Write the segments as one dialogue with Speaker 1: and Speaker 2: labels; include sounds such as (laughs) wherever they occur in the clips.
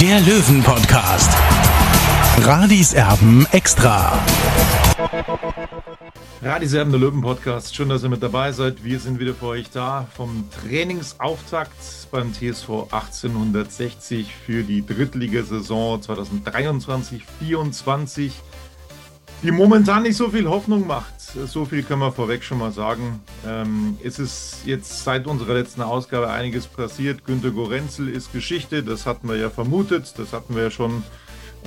Speaker 1: der Löwen-Podcast. Radis Erben extra.
Speaker 2: Radiserben der Löwen Podcast. Schön, dass ihr mit dabei seid. Wir sind wieder für euch da vom Trainingsauftakt beim TSV 1860 für die Drittligasaison 2023-24, die momentan nicht so viel Hoffnung macht. So viel können wir vorweg schon mal sagen. Ähm, es ist jetzt seit unserer letzten Ausgabe einiges passiert. Günter Gorenzel ist Geschichte. Das hatten wir ja vermutet. Das hatten wir ja schon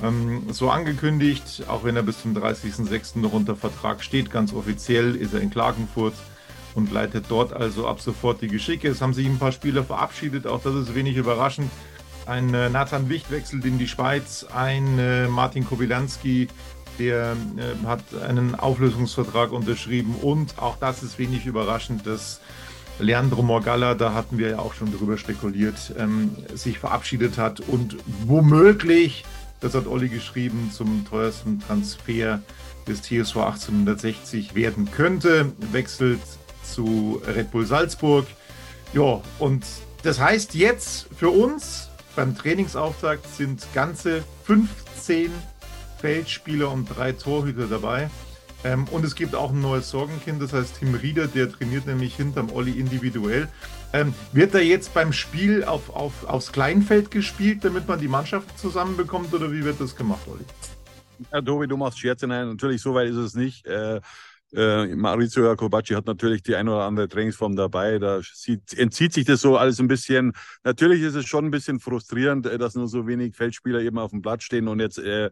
Speaker 2: ähm, so angekündigt, auch wenn er bis zum 30.06. noch unter Vertrag steht, ganz offiziell ist er in Klagenfurt und leitet dort also ab sofort die Geschicke. Es haben sich ein paar Spieler verabschiedet, auch das ist wenig überraschend. Ein äh, Nathan Wicht wechselt in die Schweiz, ein äh, Martin Kobilanski, der äh, hat einen Auflösungsvertrag unterschrieben und auch das ist wenig überraschend, dass Leandro Morgalla, da hatten wir ja auch schon drüber spekuliert, ähm, sich verabschiedet hat und womöglich das hat Olli geschrieben, zum teuersten Transfer des TSV 1860 werden könnte. Wechselt zu Red Bull Salzburg. Ja, und das heißt jetzt für uns beim Trainingsauftakt sind ganze 15 Feldspieler und drei Torhüter dabei. Ähm, und es gibt auch ein neues Sorgenkind, das heißt Tim Rieder, der trainiert nämlich hinterm Olli individuell. Ähm, wird er jetzt beim Spiel auf, auf, aufs Kleinfeld gespielt, damit man die Mannschaft zusammenbekommt oder wie wird das gemacht, Olli?
Speaker 3: Ja, Tobi, du machst Scherze. Nein, natürlich, so weit ist es nicht. Äh, äh, Maurizio Jacobacci hat natürlich die ein oder andere Trainingsform dabei. Da sieht, entzieht sich das so alles ein bisschen. Natürlich ist es schon ein bisschen frustrierend, äh, dass nur so wenig Feldspieler eben auf dem Platz stehen und jetzt äh,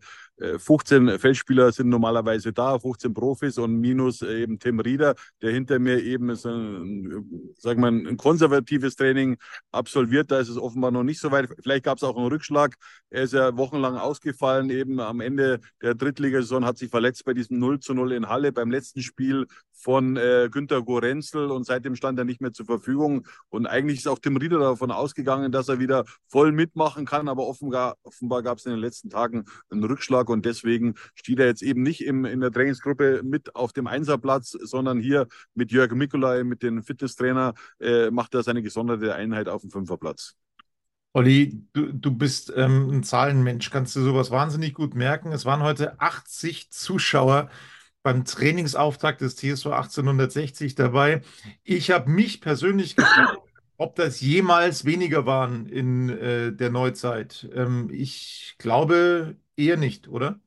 Speaker 3: 15 äh, Feldspieler sind normalerweise da, 15 Profis und minus äh, eben Tim Rieder, der hinter mir eben ist ein, sagen wir, ein konservatives Training absolviert. Da ist es offenbar noch nicht so weit. Vielleicht gab es auch einen Rückschlag. Er ist ja wochenlang ausgefallen. Eben am Ende der Drittligasaison hat sich verletzt bei diesem 0 zu 0 in Halle beim letzten Spiel von äh, Günter Gorenzel und seitdem stand er nicht mehr zur Verfügung. Und eigentlich ist auch Tim Rieder davon ausgegangen, dass er wieder voll mitmachen kann. Aber offenbar, offenbar gab es in den letzten Tagen einen Rückschlag und deswegen steht er jetzt eben nicht im, in der Trainingsgruppe mit auf dem Einserplatz, sondern hier mit Jörg Mikulai, mit dem Fitnesstrainer, äh, macht er seine gesonderte Einheit auf dem Fünferplatz.
Speaker 2: Olli, du, du bist ähm, ein Zahlenmensch, kannst du sowas wahnsinnig gut merken. Es waren heute 80 Zuschauer beim Trainingsauftakt des TSV 1860 dabei. Ich habe mich persönlich gefragt, (laughs) ob das jemals weniger waren in äh, der Neuzeit. Ähm, ich glaube eher nicht, oder?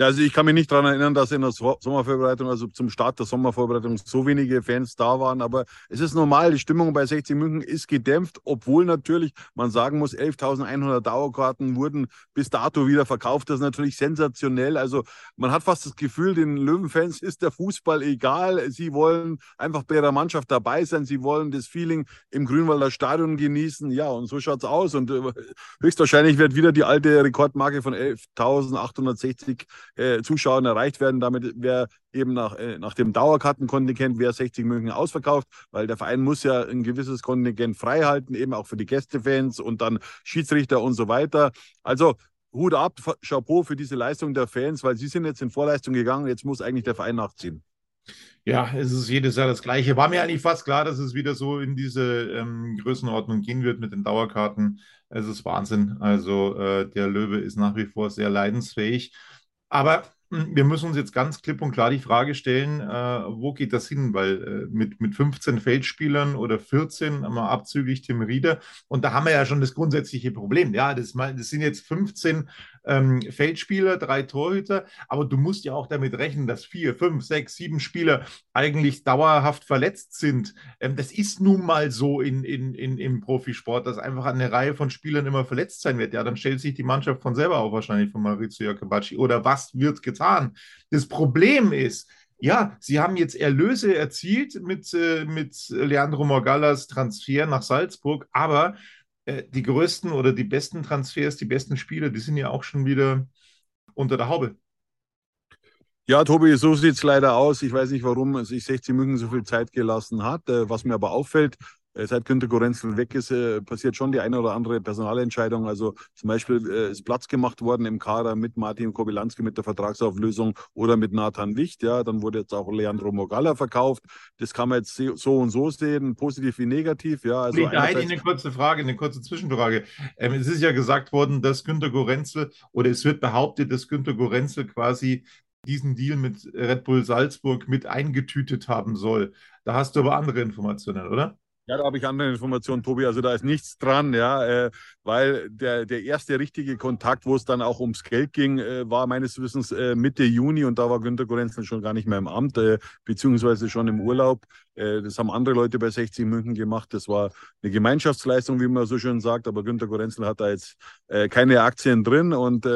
Speaker 3: Also ich kann mich nicht daran erinnern, dass in der Sommervorbereitung, also zum Start der Sommervorbereitung, so wenige Fans da waren. Aber es ist normal, die Stimmung bei 60 München ist gedämpft, obwohl natürlich man sagen muss, 11.100 Dauerkarten wurden bis dato wieder verkauft. Das ist natürlich sensationell. Also man hat fast das Gefühl, den Löwenfans ist der Fußball egal. Sie wollen einfach bei ihrer Mannschaft dabei sein. Sie wollen das Feeling im Grünwalder Stadion genießen. Ja, und so schaut es aus. Und äh, höchstwahrscheinlich wird wieder die alte Rekordmarke von 11.860 äh, Zuschauern erreicht werden. Damit wäre eben nach, äh, nach dem Dauerkartenkontingent wäre 60 München ausverkauft, weil der Verein muss ja ein gewisses Kontingent frei halten, eben auch für die Gästefans und dann Schiedsrichter und so weiter. Also Hut ab, Chapeau für diese Leistung der Fans, weil sie sind jetzt in Vorleistung gegangen. Jetzt muss eigentlich der Verein nachziehen.
Speaker 2: Ja, es ist jedes Jahr das Gleiche. War mir eigentlich fast klar, dass es wieder so in diese ähm, Größenordnung gehen wird mit den Dauerkarten. Es ist Wahnsinn. Also äh, der Löwe ist nach wie vor sehr leidensfähig. Aber hm, wir müssen uns jetzt ganz klipp und klar die Frage stellen, äh, wo geht das hin? Weil äh, mit, mit 15 Feldspielern oder 14, mal abzüglich Tim Rieder, und da haben wir ja schon das grundsätzliche Problem. Ja, das, das sind jetzt 15 ähm, Feldspieler, drei Torhüter, aber du musst ja auch damit rechnen, dass vier, fünf, sechs, sieben Spieler eigentlich dauerhaft verletzt sind. Ähm, das ist nun mal so in, in, in, im Profisport, dass einfach eine Reihe von Spielern immer verletzt sein wird. Ja, dann stellt sich die Mannschaft von selber auf, wahrscheinlich von Maurizio Jacobacci. Oder was wird getan? Das Problem ist, ja, sie haben jetzt Erlöse erzielt mit, äh, mit Leandro Morgallas Transfer nach Salzburg, aber äh, die größten oder die besten Transfers, die besten Spieler, die sind ja auch schon wieder unter der Haube.
Speaker 3: Ja, Tobi, so sieht es leider aus. Ich weiß nicht, warum sich 60 München so viel Zeit gelassen hat. Äh, was mir aber auffällt, seit Günter Gorenzel weg ist, äh, passiert schon die eine oder andere Personalentscheidung. Also zum Beispiel äh, ist Platz gemacht worden im Kader mit Martin Kobylanski mit der Vertragsauflösung oder mit Nathan Wicht. Ja, dann wurde jetzt auch Leandro Mogalla verkauft. Das kann man jetzt so und so sehen, positiv wie negativ. Ja,
Speaker 2: also da hätte ich eine kurze Frage, eine kurze Zwischenfrage. Ähm, es ist ja gesagt worden, dass Günter Gorenzel oder es wird behauptet, dass Günter Gorenzel quasi diesen Deal mit Red Bull Salzburg mit eingetütet haben soll. Da hast du aber andere Informationen, oder?
Speaker 3: Ja, da habe ich andere Informationen, Tobi. Also da ist nichts dran, ja, äh, weil der, der erste richtige Kontakt, wo es dann auch ums Geld ging, äh, war meines Wissens äh, Mitte Juni und da war Günter Gorenzel schon gar nicht mehr im Amt, beziehungsweise schon im Urlaub. Das haben andere Leute bei 60 München gemacht. Das war eine Gemeinschaftsleistung, wie man so schön sagt, aber Günter Gorenzel hat da jetzt keine Aktien drin und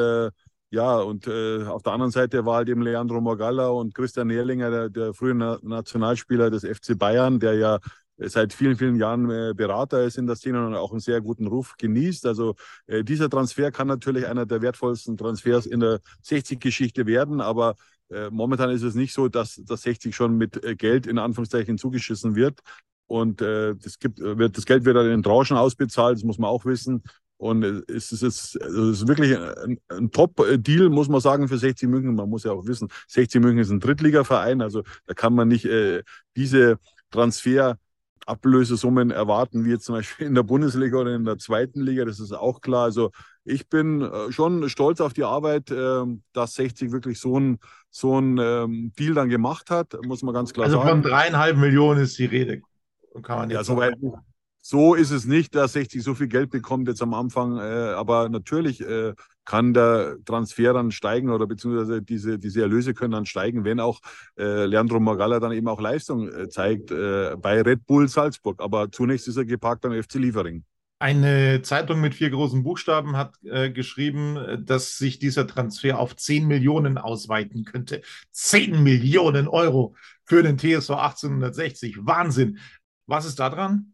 Speaker 3: ja, und auf der anderen Seite war halt eben Leandro Morgalla und Christian Nährlinger, der, der frühe Na Nationalspieler des FC Bayern, der ja seit vielen, vielen Jahren äh, Berater ist in der Szene und auch einen sehr guten Ruf genießt. Also äh, dieser Transfer kann natürlich einer der wertvollsten Transfers in der 60-Geschichte werden, aber äh, momentan ist es nicht so, dass das 60 schon mit Geld in Anführungszeichen zugeschissen wird. Und das, gibt, wird, das Geld wird dann in Tranchen ausbezahlt, das muss man auch wissen. Und es ist, es ist wirklich ein, ein Top-Deal, muss man sagen, für 60 München. Man muss ja auch wissen, 60 München ist ein Drittligaverein, also da kann man nicht äh, diese Transfer Ablösesummen erwarten, wie jetzt zum Beispiel in der Bundesliga oder in der zweiten Liga. Das ist auch klar. Also ich bin äh, schon stolz auf die Arbeit, ähm, dass 60 wirklich so ein, so ein ähm, Deal dann gemacht hat, muss man ganz klar
Speaker 2: also
Speaker 3: sagen.
Speaker 2: Also von dreieinhalb Millionen ist die Rede.
Speaker 3: Kann man jetzt ja, so weit, so ist es nicht, dass 60 so viel Geld bekommt jetzt am Anfang. Äh, aber natürlich äh, kann der Transfer dann steigen oder beziehungsweise diese, diese Erlöse können dann steigen, wenn auch äh, Leandro Magalla dann eben auch Leistung äh, zeigt äh, bei Red Bull Salzburg. Aber zunächst ist er geparkt beim FC Liefering.
Speaker 2: Eine Zeitung mit vier großen Buchstaben hat äh, geschrieben, dass sich dieser Transfer auf 10 Millionen ausweiten könnte. 10 Millionen Euro für den TSV 1860. Wahnsinn. Was ist da dran?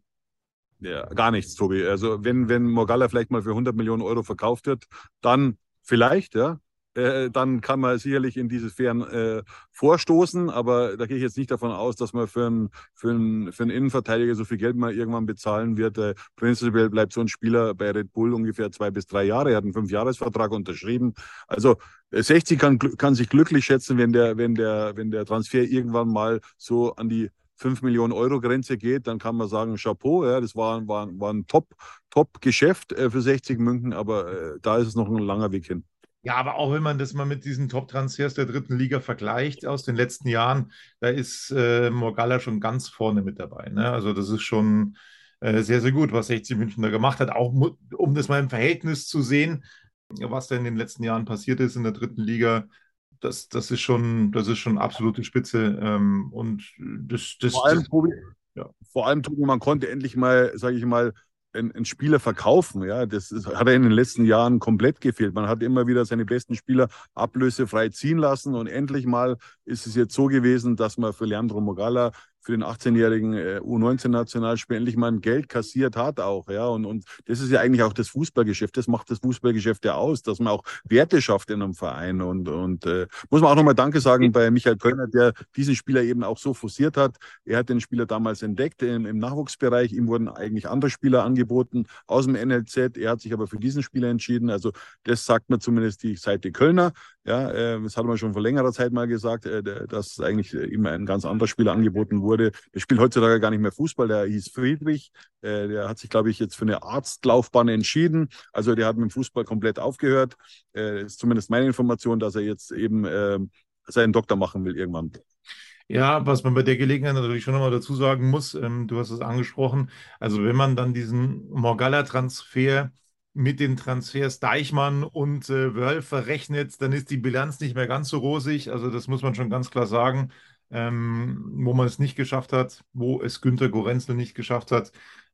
Speaker 3: Ja, gar nichts, Tobi. Also wenn, wenn Morgalla vielleicht mal für 100 Millionen Euro verkauft wird, dann vielleicht, ja. Äh, dann kann man sicherlich in diese Sphären äh, vorstoßen, aber da gehe ich jetzt nicht davon aus, dass man für einen, für einen, für einen Innenverteidiger so viel Geld mal irgendwann bezahlen wird. Äh, prinzipiell bleibt so ein Spieler bei Red Bull ungefähr zwei bis drei Jahre. Er hat einen Fünfjahresvertrag unterschrieben. Also 60 äh, kann, kann sich glücklich schätzen, wenn der, wenn, der, wenn der Transfer irgendwann mal so an die 5 Millionen Euro Grenze geht, dann kann man sagen, Chapeau, ja, das war, war, war ein Top-Geschäft Top äh, für 60 München, aber äh, da ist es noch ein langer Weg hin.
Speaker 2: Ja, aber auch wenn man das mal mit diesen Top-Transfers der dritten Liga vergleicht aus den letzten Jahren, da ist äh, Morgalla schon ganz vorne mit dabei. Ne? Also das ist schon äh, sehr, sehr gut, was 60 München da gemacht hat. Auch um das mal im Verhältnis zu sehen, was da in den letzten Jahren passiert ist in der dritten Liga das, das, ist schon, das ist schon absolute Spitze. Ähm, und das, das,
Speaker 3: vor allem, Tobi, ja. vor allem, Tobi, man konnte endlich mal, sage ich mal, einen Spieler verkaufen. Ja, das ist, hat er in den letzten Jahren komplett gefehlt. Man hat immer wieder seine besten Spieler ablösefrei ziehen lassen und endlich mal ist es jetzt so gewesen, dass man für Leandro Mogala für den 18-jährigen äh, U19-Nationalspieler endlich mal ein Geld kassiert hat auch, ja. Und, und das ist ja eigentlich auch das Fußballgeschäft. Das macht das Fußballgeschäft ja aus, dass man auch Werte schafft in einem Verein. Und, und äh, muss man auch nochmal Danke sagen bei Michael Kölner, der diesen Spieler eben auch so forciert hat. Er hat den Spieler damals entdeckt im, im Nachwuchsbereich. Ihm wurden eigentlich andere Spieler angeboten aus dem NLZ. Er hat sich aber für diesen Spieler entschieden. Also das sagt mir zumindest die Seite Kölner. Ja, äh, das hat man schon vor längerer Zeit mal gesagt, äh, dass eigentlich äh, ihm ein ganz anderer Spieler angeboten wurde. Er spielt heutzutage gar nicht mehr Fußball, der hieß Friedrich. Äh, der hat sich, glaube ich, jetzt für eine Arztlaufbahn entschieden. Also der hat mit dem Fußball komplett aufgehört. Äh, ist zumindest meine Information, dass er jetzt eben äh, seinen Doktor machen will irgendwann.
Speaker 2: Ja, was man bei der Gelegenheit natürlich schon nochmal dazu sagen muss, ähm, du hast es angesprochen, also wenn man dann diesen Morgalla-Transfer mit den Transfers Deichmann und äh, Wörl verrechnet, dann ist die Bilanz nicht mehr ganz so rosig. Also das muss man schon ganz klar sagen. Ähm, wo man es nicht geschafft hat, wo es Günter Gorenzel nicht geschafft hat,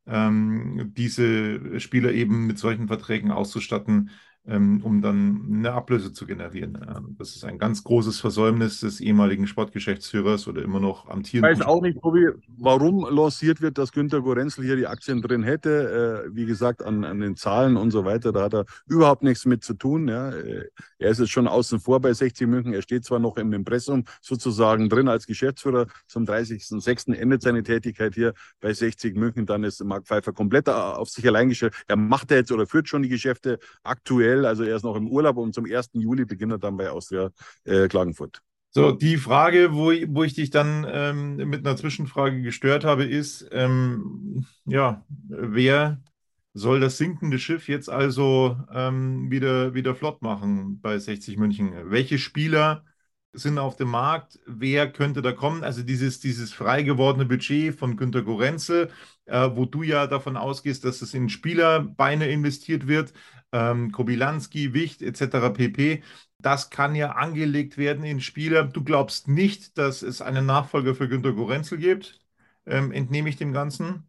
Speaker 2: ähm, diese Spieler eben mit solchen Verträgen auszustatten, um dann eine Ablöse zu generieren. Das ist ein ganz großes Versäumnis des ehemaligen Sportgeschäftsführers oder immer noch amtierenden.
Speaker 3: Ich weiß auch nicht, Tobi, warum lanciert wird, dass Günter Gorenzel hier die Aktien drin hätte. Äh, wie gesagt, an, an, den Zahlen und so weiter, da hat er überhaupt nichts mit zu tun. Ja. Äh, er ist jetzt schon außen vor bei 60 München. Er steht zwar noch im Impressum sozusagen drin als Geschäftsführer. Zum 30.06. endet seine Tätigkeit hier bei 60 München. Dann ist Marc Pfeiffer komplett auf sich allein gestellt. Er macht jetzt oder führt schon die Geschäfte aktuell aktuell, also er ist noch im Urlaub und zum 1. Juli beginnt er dann bei Austria äh, Klagenfurt.
Speaker 2: So, die Frage, wo, wo ich dich dann ähm, mit einer Zwischenfrage gestört habe, ist, ähm, ja, wer soll das sinkende Schiff jetzt also ähm, wieder, wieder flott machen bei 60 München? Welche Spieler sind auf dem Markt? Wer könnte da kommen? Also dieses, dieses frei gewordene Budget von Günter Gorenzel, äh, wo du ja davon ausgehst, dass es in Spielerbeine investiert wird, ähm, Kobilanski, Wicht etc. pp. Das kann ja angelegt werden in Spieler. Du glaubst nicht, dass es einen Nachfolger für Günter Gorenzel gibt? Ähm, entnehme ich dem Ganzen?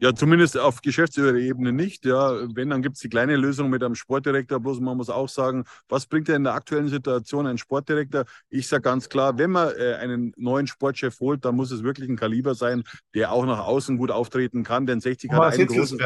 Speaker 3: Ja, zumindest auf Geschäftsführerebene nicht. Ja, wenn, dann gibt es die kleine Lösung mit einem Sportdirektor. Bloß man muss auch sagen, was bringt er in der aktuellen Situation ein Sportdirektor? Ich sage ganz klar, wenn man äh, einen neuen Sportchef holt, dann muss es wirklich ein Kaliber sein, der auch nach außen gut auftreten kann. Denn 60 hat einen großen.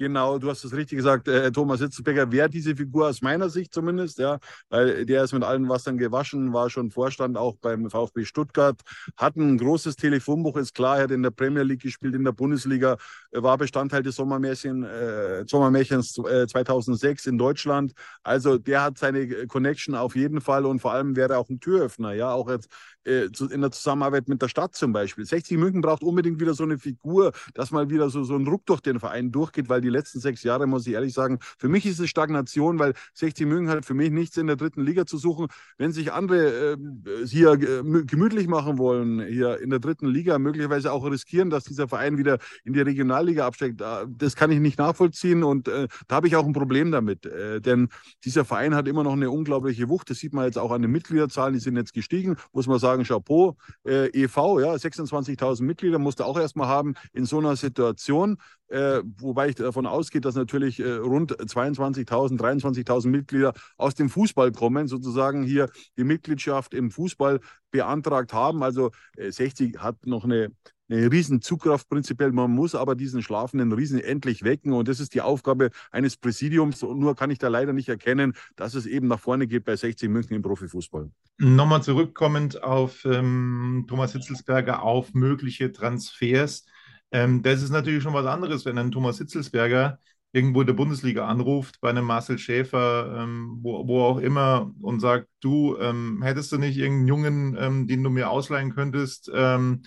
Speaker 3: Genau, du hast es richtig gesagt, äh, Thomas Hitzelsberger wäre diese Figur aus meiner Sicht zumindest, ja, weil der ist mit allen Wassern gewaschen, war schon Vorstand auch beim VfB Stuttgart, hat ein großes Telefonbuch, ist klar, er hat in der Premier League gespielt, in der Bundesliga, war Bestandteil des Sommermärchen, äh, Sommermärchens äh, 2006 in Deutschland. Also der hat seine Connection auf jeden Fall und vor allem wäre er auch ein Türöffner, ja, auch jetzt äh, in der Zusammenarbeit mit der Stadt zum Beispiel. 60 München braucht unbedingt wieder so eine Figur, dass mal wieder so, so ein Ruck durch den Verein durchgeht, weil die letzten sechs Jahre, muss ich ehrlich sagen, für mich ist es Stagnation, weil 60 München hat für mich nichts in der dritten Liga zu suchen. Wenn sich andere äh, hier gemütlich machen wollen, hier in der dritten Liga, möglicherweise auch riskieren, dass dieser Verein wieder in die Regionalliga absteigt, das kann ich nicht nachvollziehen und äh, da habe ich auch ein Problem damit. Äh, denn dieser Verein hat immer noch eine unglaubliche Wucht. Das sieht man jetzt auch an den Mitgliederzahlen, die sind jetzt gestiegen, muss man sagen, Chapeau. Äh, e.V., ja, 26.000 Mitglieder musste auch erstmal haben in so einer Situation äh, wobei ich davon ausgehe, dass natürlich äh, rund 22.000, 23.000 Mitglieder aus dem Fußball kommen, sozusagen hier die Mitgliedschaft im Fußball beantragt haben. Also äh, 60 hat noch eine, eine riesen Zugkraft prinzipiell. Man muss aber diesen schlafenden Riesen endlich wecken und das ist die Aufgabe eines Präsidiums. Und nur kann ich da leider nicht erkennen, dass es eben nach vorne geht bei 60 München im Profifußball.
Speaker 2: Nochmal zurückkommend auf ähm, Thomas Hitzelsberger, auf mögliche Transfers. Ähm, das ist natürlich schon was anderes, wenn ein Thomas Hitzelsberger irgendwo in der Bundesliga anruft, bei einem Marcel Schäfer, ähm, wo, wo, auch immer, und sagt, du, ähm, hättest du nicht irgendeinen Jungen, ähm, den du mir ausleihen könntest ähm,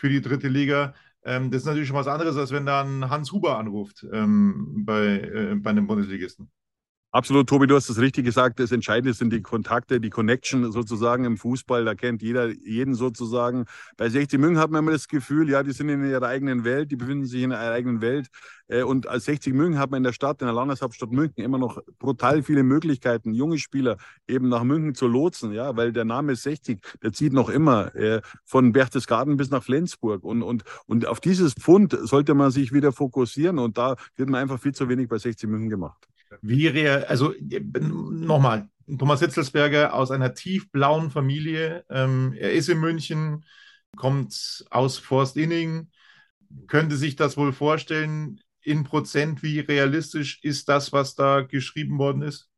Speaker 2: für die dritte Liga? Ähm, das ist natürlich schon was anderes, als wenn dann Hans Huber anruft bei, äh, bei einem Bundesligisten.
Speaker 3: Absolut, Tobi, du hast es richtig gesagt. Das Entscheidende sind die Kontakte, die Connection sozusagen im Fußball. Da kennt jeder jeden sozusagen. Bei 60 München hat man immer das Gefühl, ja, die sind in ihrer eigenen Welt, die befinden sich in ihrer eigenen Welt. Äh, und als 60 München hat man in der Stadt, in der Landeshauptstadt München, immer noch brutal viele Möglichkeiten, junge Spieler eben nach München zu lotsen, ja, weil der Name ist 60, der zieht noch immer äh, von Berchtesgaden bis nach Flensburg. Und, und, und auf dieses Pfund sollte man sich wieder fokussieren. Und da wird man einfach viel zu wenig bei 60 München gemacht.
Speaker 2: Wie wäre, also nochmal, Thomas Hitzelsberger aus einer tiefblauen Familie. Ähm, er ist in München, kommt aus Forstinning, könnte sich das wohl vorstellen. In Prozent, wie realistisch ist das, was da geschrieben worden ist?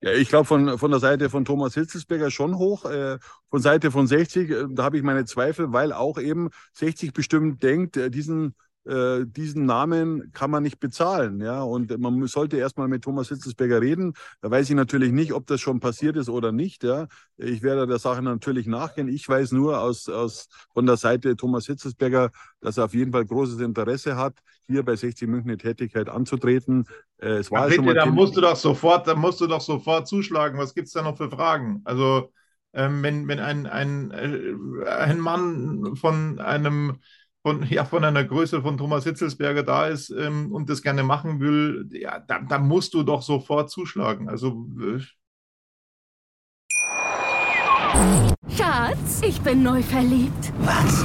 Speaker 3: Ja, ich glaube von, von der Seite von Thomas Hitzelsberger schon hoch. Äh, von Seite von 60, äh, da habe ich meine Zweifel, weil auch eben 60 bestimmt denkt, äh, diesen äh, diesen Namen kann man nicht bezahlen. Ja? Und man sollte erstmal mit Thomas Hitzelsberger reden. Da weiß ich natürlich nicht, ob das schon passiert ist oder nicht. Ja? Ich werde der Sache natürlich nachgehen. Ich weiß nur aus, aus von der Seite Thomas Hitzelsberger, dass er auf jeden Fall großes Interesse hat, hier bei 60 München eine Tätigkeit anzutreten.
Speaker 2: Äh, es war ja, schon mal da musst du doch sofort, da musst du doch sofort zuschlagen. Was gibt es da noch für Fragen? Also ähm, wenn, wenn ein, ein, äh, ein Mann von einem von, ja, von einer Größe von Thomas Hitzelsberger da ist ähm, und das gerne machen will, ja, da, da musst du doch sofort zuschlagen. Also. Äh.
Speaker 4: Schatz, ich bin neu verliebt.
Speaker 1: Was?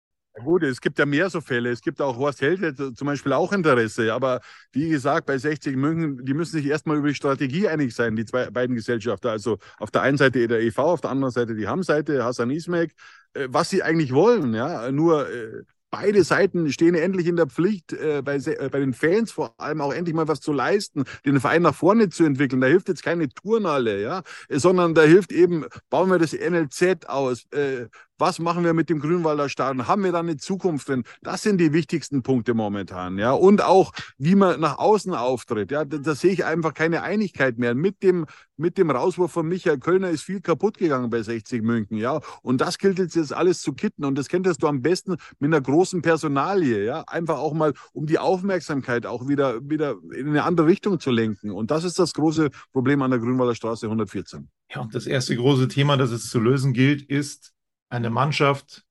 Speaker 3: Gut, es gibt ja mehr so Fälle. Es gibt auch Horst Held zum Beispiel auch Interesse. Aber wie gesagt, bei 60 München, die müssen sich erstmal über die Strategie einig sein, die zwei, beiden Gesellschafter. Also auf der einen Seite der EV, auf der anderen Seite die Ham-Seite, Hassan Ismek, äh, was sie eigentlich wollen. Ja, nur äh, beide Seiten stehen endlich in der Pflicht, äh, bei, bei den Fans vor allem auch endlich mal was zu leisten, den Verein nach vorne zu entwickeln. Da hilft jetzt keine Turnhalle, ja, sondern da hilft eben, bauen wir das NLZ aus, äh, was machen wir mit dem Grünwalder Stadion? Haben wir da eine Zukunft drin? Das sind die wichtigsten Punkte momentan, ja. Und auch, wie man nach außen auftritt, ja. Da, da sehe ich einfach keine Einigkeit mehr. Mit dem, mit dem Rauswurf von Michael Kölner ist viel kaputt gegangen bei 60 München, ja. Und das gilt jetzt, jetzt alles zu kitten. Und das kenntest du am besten mit einer großen Personalie, ja. Einfach auch mal, um die Aufmerksamkeit auch wieder, wieder in eine andere Richtung zu lenken. Und das ist das große Problem an der Grünwalder Straße 114.
Speaker 2: Ja, und das erste große Thema, das es zu lösen gilt, ist, eine Mannschaft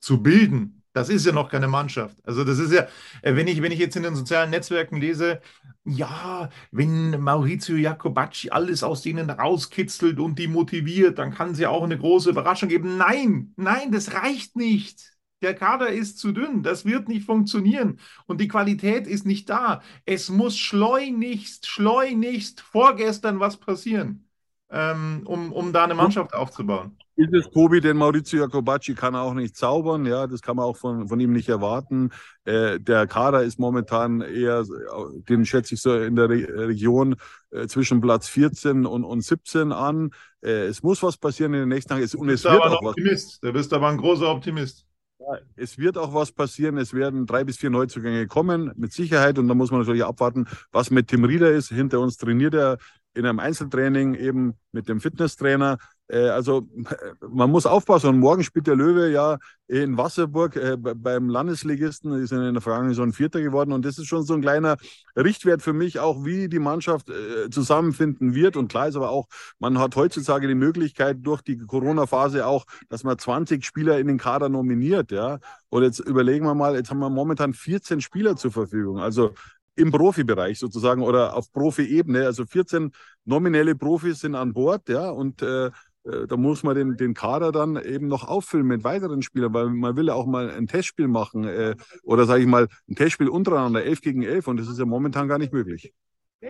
Speaker 2: zu bilden. Das ist ja noch keine Mannschaft. Also das ist ja, äh, wenn ich, wenn ich jetzt in den sozialen Netzwerken lese, ja, wenn Maurizio Jacobacci alles aus denen rauskitzelt und die motiviert, dann kann es ja auch eine große Überraschung geben. Nein, nein, das reicht nicht. Der Kader ist zu dünn, das wird nicht funktionieren und die Qualität ist nicht da. Es muss schleunigst, schleunigst vorgestern was passieren, ähm, um, um da eine Mannschaft aufzubauen
Speaker 3: ist es Tobi, denn Maurizio Jacobacci kann auch nicht zaubern, ja, das kann man auch von, von ihm nicht erwarten. Äh, der Kader ist momentan eher, den schätze ich so in der Re Region äh, zwischen Platz 14 und, und 17 an. Äh, es muss was passieren in den nächsten Tagen. Es,
Speaker 2: und es wird auch was. Optimist. Du bist aber ein großer Optimist.
Speaker 3: Ja, es wird auch was passieren. Es werden drei bis vier Neuzugänge kommen, mit Sicherheit. Und da muss man natürlich abwarten, was mit Tim Rieder ist. Hinter uns trainiert er in einem Einzeltraining eben mit dem Fitnesstrainer. Äh, also (laughs) man muss aufpassen. Und morgen spielt der Löwe ja in Wasserburg äh, beim Landesligisten. Die sind in der Vergangenheit so ein Vierter geworden. Und das ist schon so ein kleiner Richtwert für mich, auch wie die Mannschaft äh, zusammenfinden wird. Und klar ist aber auch, man hat heutzutage die Möglichkeit durch die Corona-Phase auch, dass man 20 Spieler in den Kader nominiert. Ja. Und jetzt überlegen wir mal, jetzt haben wir momentan 14 Spieler zur Verfügung. Also im Profibereich sozusagen oder auf Profi-Ebene. Also 14 nominelle Profis sind an Bord, ja, und äh, da muss man den, den Kader dann eben noch auffüllen mit weiteren Spielern, weil man will ja auch mal ein Testspiel machen äh, oder sage ich mal ein Testspiel untereinander, 11 gegen 11 und das ist ja momentan gar nicht möglich.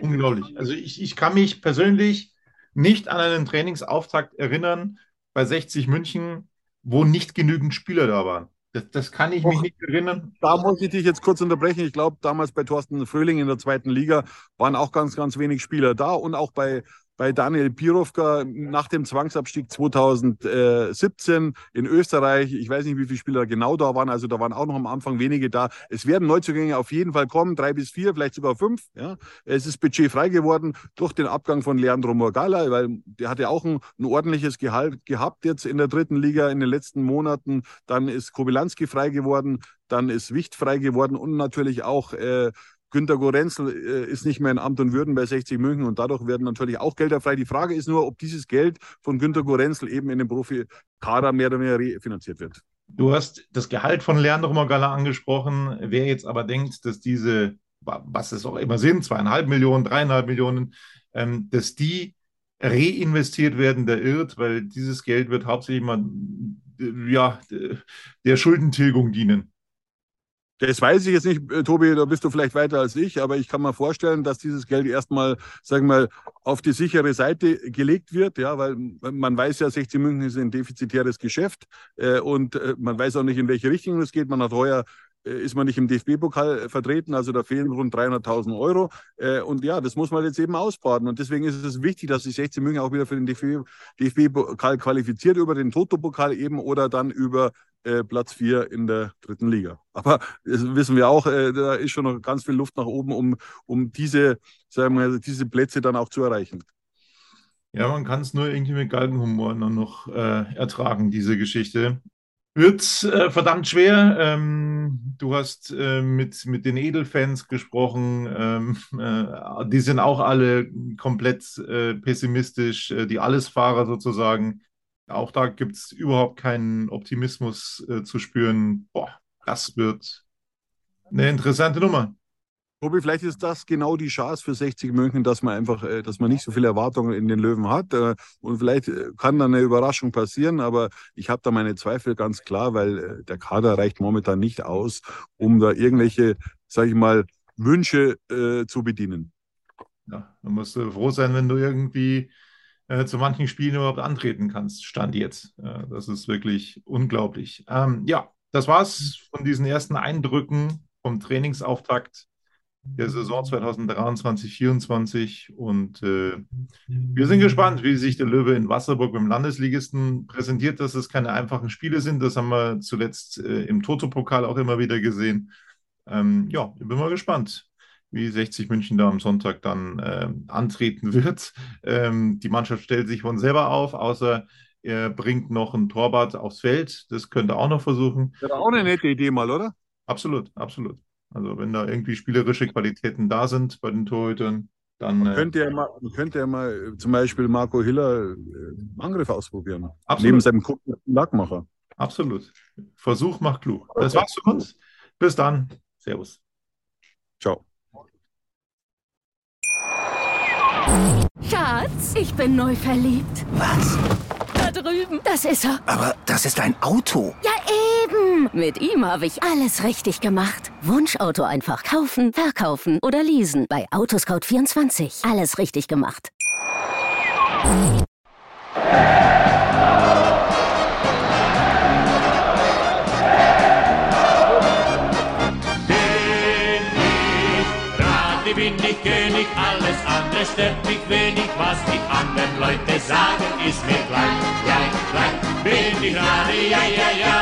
Speaker 2: Unglaublich. Also ich, ich kann mich persönlich nicht an einen Trainingsauftakt erinnern bei 60 München, wo nicht genügend Spieler da waren. Das, das kann ich Och, mich nicht erinnern.
Speaker 3: Da muss ich dich jetzt kurz unterbrechen. Ich glaube, damals bei Thorsten Fröhling in der zweiten Liga waren auch ganz, ganz wenig Spieler da und auch bei bei Daniel Pirovka nach dem Zwangsabstieg 2017 in Österreich. Ich weiß nicht, wie viele Spieler genau da waren. Also da waren auch noch am Anfang wenige da. Es werden Neuzugänge auf jeden Fall kommen, drei bis vier, vielleicht sogar fünf. Ja. Es ist Budget frei geworden durch den Abgang von Leandro Morgala, weil der hatte auch ein, ein ordentliches Gehalt gehabt jetzt in der dritten Liga in den letzten Monaten. Dann ist Kobylanski frei geworden, dann ist Wicht frei geworden und natürlich auch äh, Günter Gorenzel äh, ist nicht mehr in Amt und Würden bei 60 München und dadurch werden natürlich auch Gelder frei. Die Frage ist nur, ob dieses Geld von Günter Gorenzel eben in den Profikader mehr oder weniger refinanziert wird.
Speaker 2: Du hast das Gehalt von Leandro Magala angesprochen. Wer jetzt aber denkt, dass diese, was es auch immer sind, zweieinhalb Millionen, dreieinhalb Millionen, ähm, dass die reinvestiert werden, der irrt, weil dieses Geld wird hauptsächlich mal ja, der Schuldentilgung dienen.
Speaker 3: Das weiß ich jetzt nicht, äh, Tobi, da bist du vielleicht weiter als ich, aber ich kann mir vorstellen, dass dieses Geld erstmal, sagen wir mal, auf die sichere Seite gelegt wird, ja, weil man weiß ja, 60 München ist ein defizitäres Geschäft äh, und äh, man weiß auch nicht, in welche Richtung es geht. Man hat heuer ist man nicht im DFB-Pokal vertreten, also da fehlen rund 300.000 Euro. Äh, und ja, das muss man jetzt eben ausbaden. Und deswegen ist es wichtig, dass sich 16 München auch wieder für den DFB-Pokal qualifiziert, über den Toto-Pokal eben oder dann über äh, Platz 4 in der dritten Liga. Aber das wissen wir auch, da ist schon noch ganz viel Luft nach oben, um, um diese, sagen wir, diese Plätze dann auch zu erreichen.
Speaker 2: Ja, man kann es nur irgendwie mit Galgenhumor noch äh, ertragen, diese Geschichte. Wird äh, verdammt schwer. Ähm, du hast äh, mit, mit den Edelfans gesprochen. Ähm, äh, die sind auch alle komplett äh, pessimistisch, äh, die Allesfahrer sozusagen. Auch da gibt es überhaupt keinen Optimismus äh, zu spüren. Boah, das wird eine interessante Nummer.
Speaker 3: Tobi, vielleicht ist das genau die Chance für 60 München, dass man einfach, äh, dass man nicht so viele Erwartungen in den Löwen hat. Äh, und vielleicht äh, kann da eine Überraschung passieren, aber ich habe da meine Zweifel ganz klar, weil der Kader reicht momentan nicht aus, um da irgendwelche, sage ich mal, Wünsche äh, zu bedienen.
Speaker 2: Ja, dann musst du froh sein, wenn du irgendwie äh, zu manchen Spielen überhaupt antreten kannst. Stand jetzt. Äh, das ist wirklich unglaublich. Ähm, ja, das war's von diesen ersten Eindrücken vom Trainingsauftakt der Saison 2023-24 und äh, wir sind gespannt, wie sich der Löwe in Wasserburg beim Landesligisten präsentiert, dass es keine einfachen Spiele sind. Das haben wir zuletzt äh, im Toto-Pokal auch immer wieder gesehen. Ähm, ja, ich bin mal gespannt, wie 60 München da am Sonntag dann äh, antreten (laughs) wird. Ähm, die Mannschaft stellt sich von selber auf, außer er bringt noch ein Torwart aufs Feld. Das könnte er auch noch versuchen.
Speaker 3: Wäre auch eine nette Idee mal, oder?
Speaker 2: Absolut, absolut. Also wenn da irgendwie spielerische Qualitäten da sind bei den Torhütern, dann.
Speaker 3: Man könnte ja mal, man könnte ja mal zum Beispiel Marco Hiller äh, Angriff ausprobieren.
Speaker 2: Absolut.
Speaker 3: Neben seinem Lackmacher.
Speaker 2: Absolut. Versuch macht klug. Das war's für uns. Bis dann. Servus.
Speaker 3: Ciao.
Speaker 4: Schatz, ich bin neu verliebt.
Speaker 5: Was?
Speaker 4: Da drüben. Das ist er.
Speaker 5: Aber das ist ein Auto.
Speaker 4: Ja, Mit ihm habe ich alles richtig gemacht. Wunschauto einfach kaufen, verkaufen oder leasen. Bei Autoscout24. Alles richtig gemacht.
Speaker 6: Bin ich Radi, bin ich König, alles andere stört mich wenig, was die anderen Leute sagen, ist mir gleich, gleich, gleich. Bin ich Radi, ja, ja, ja,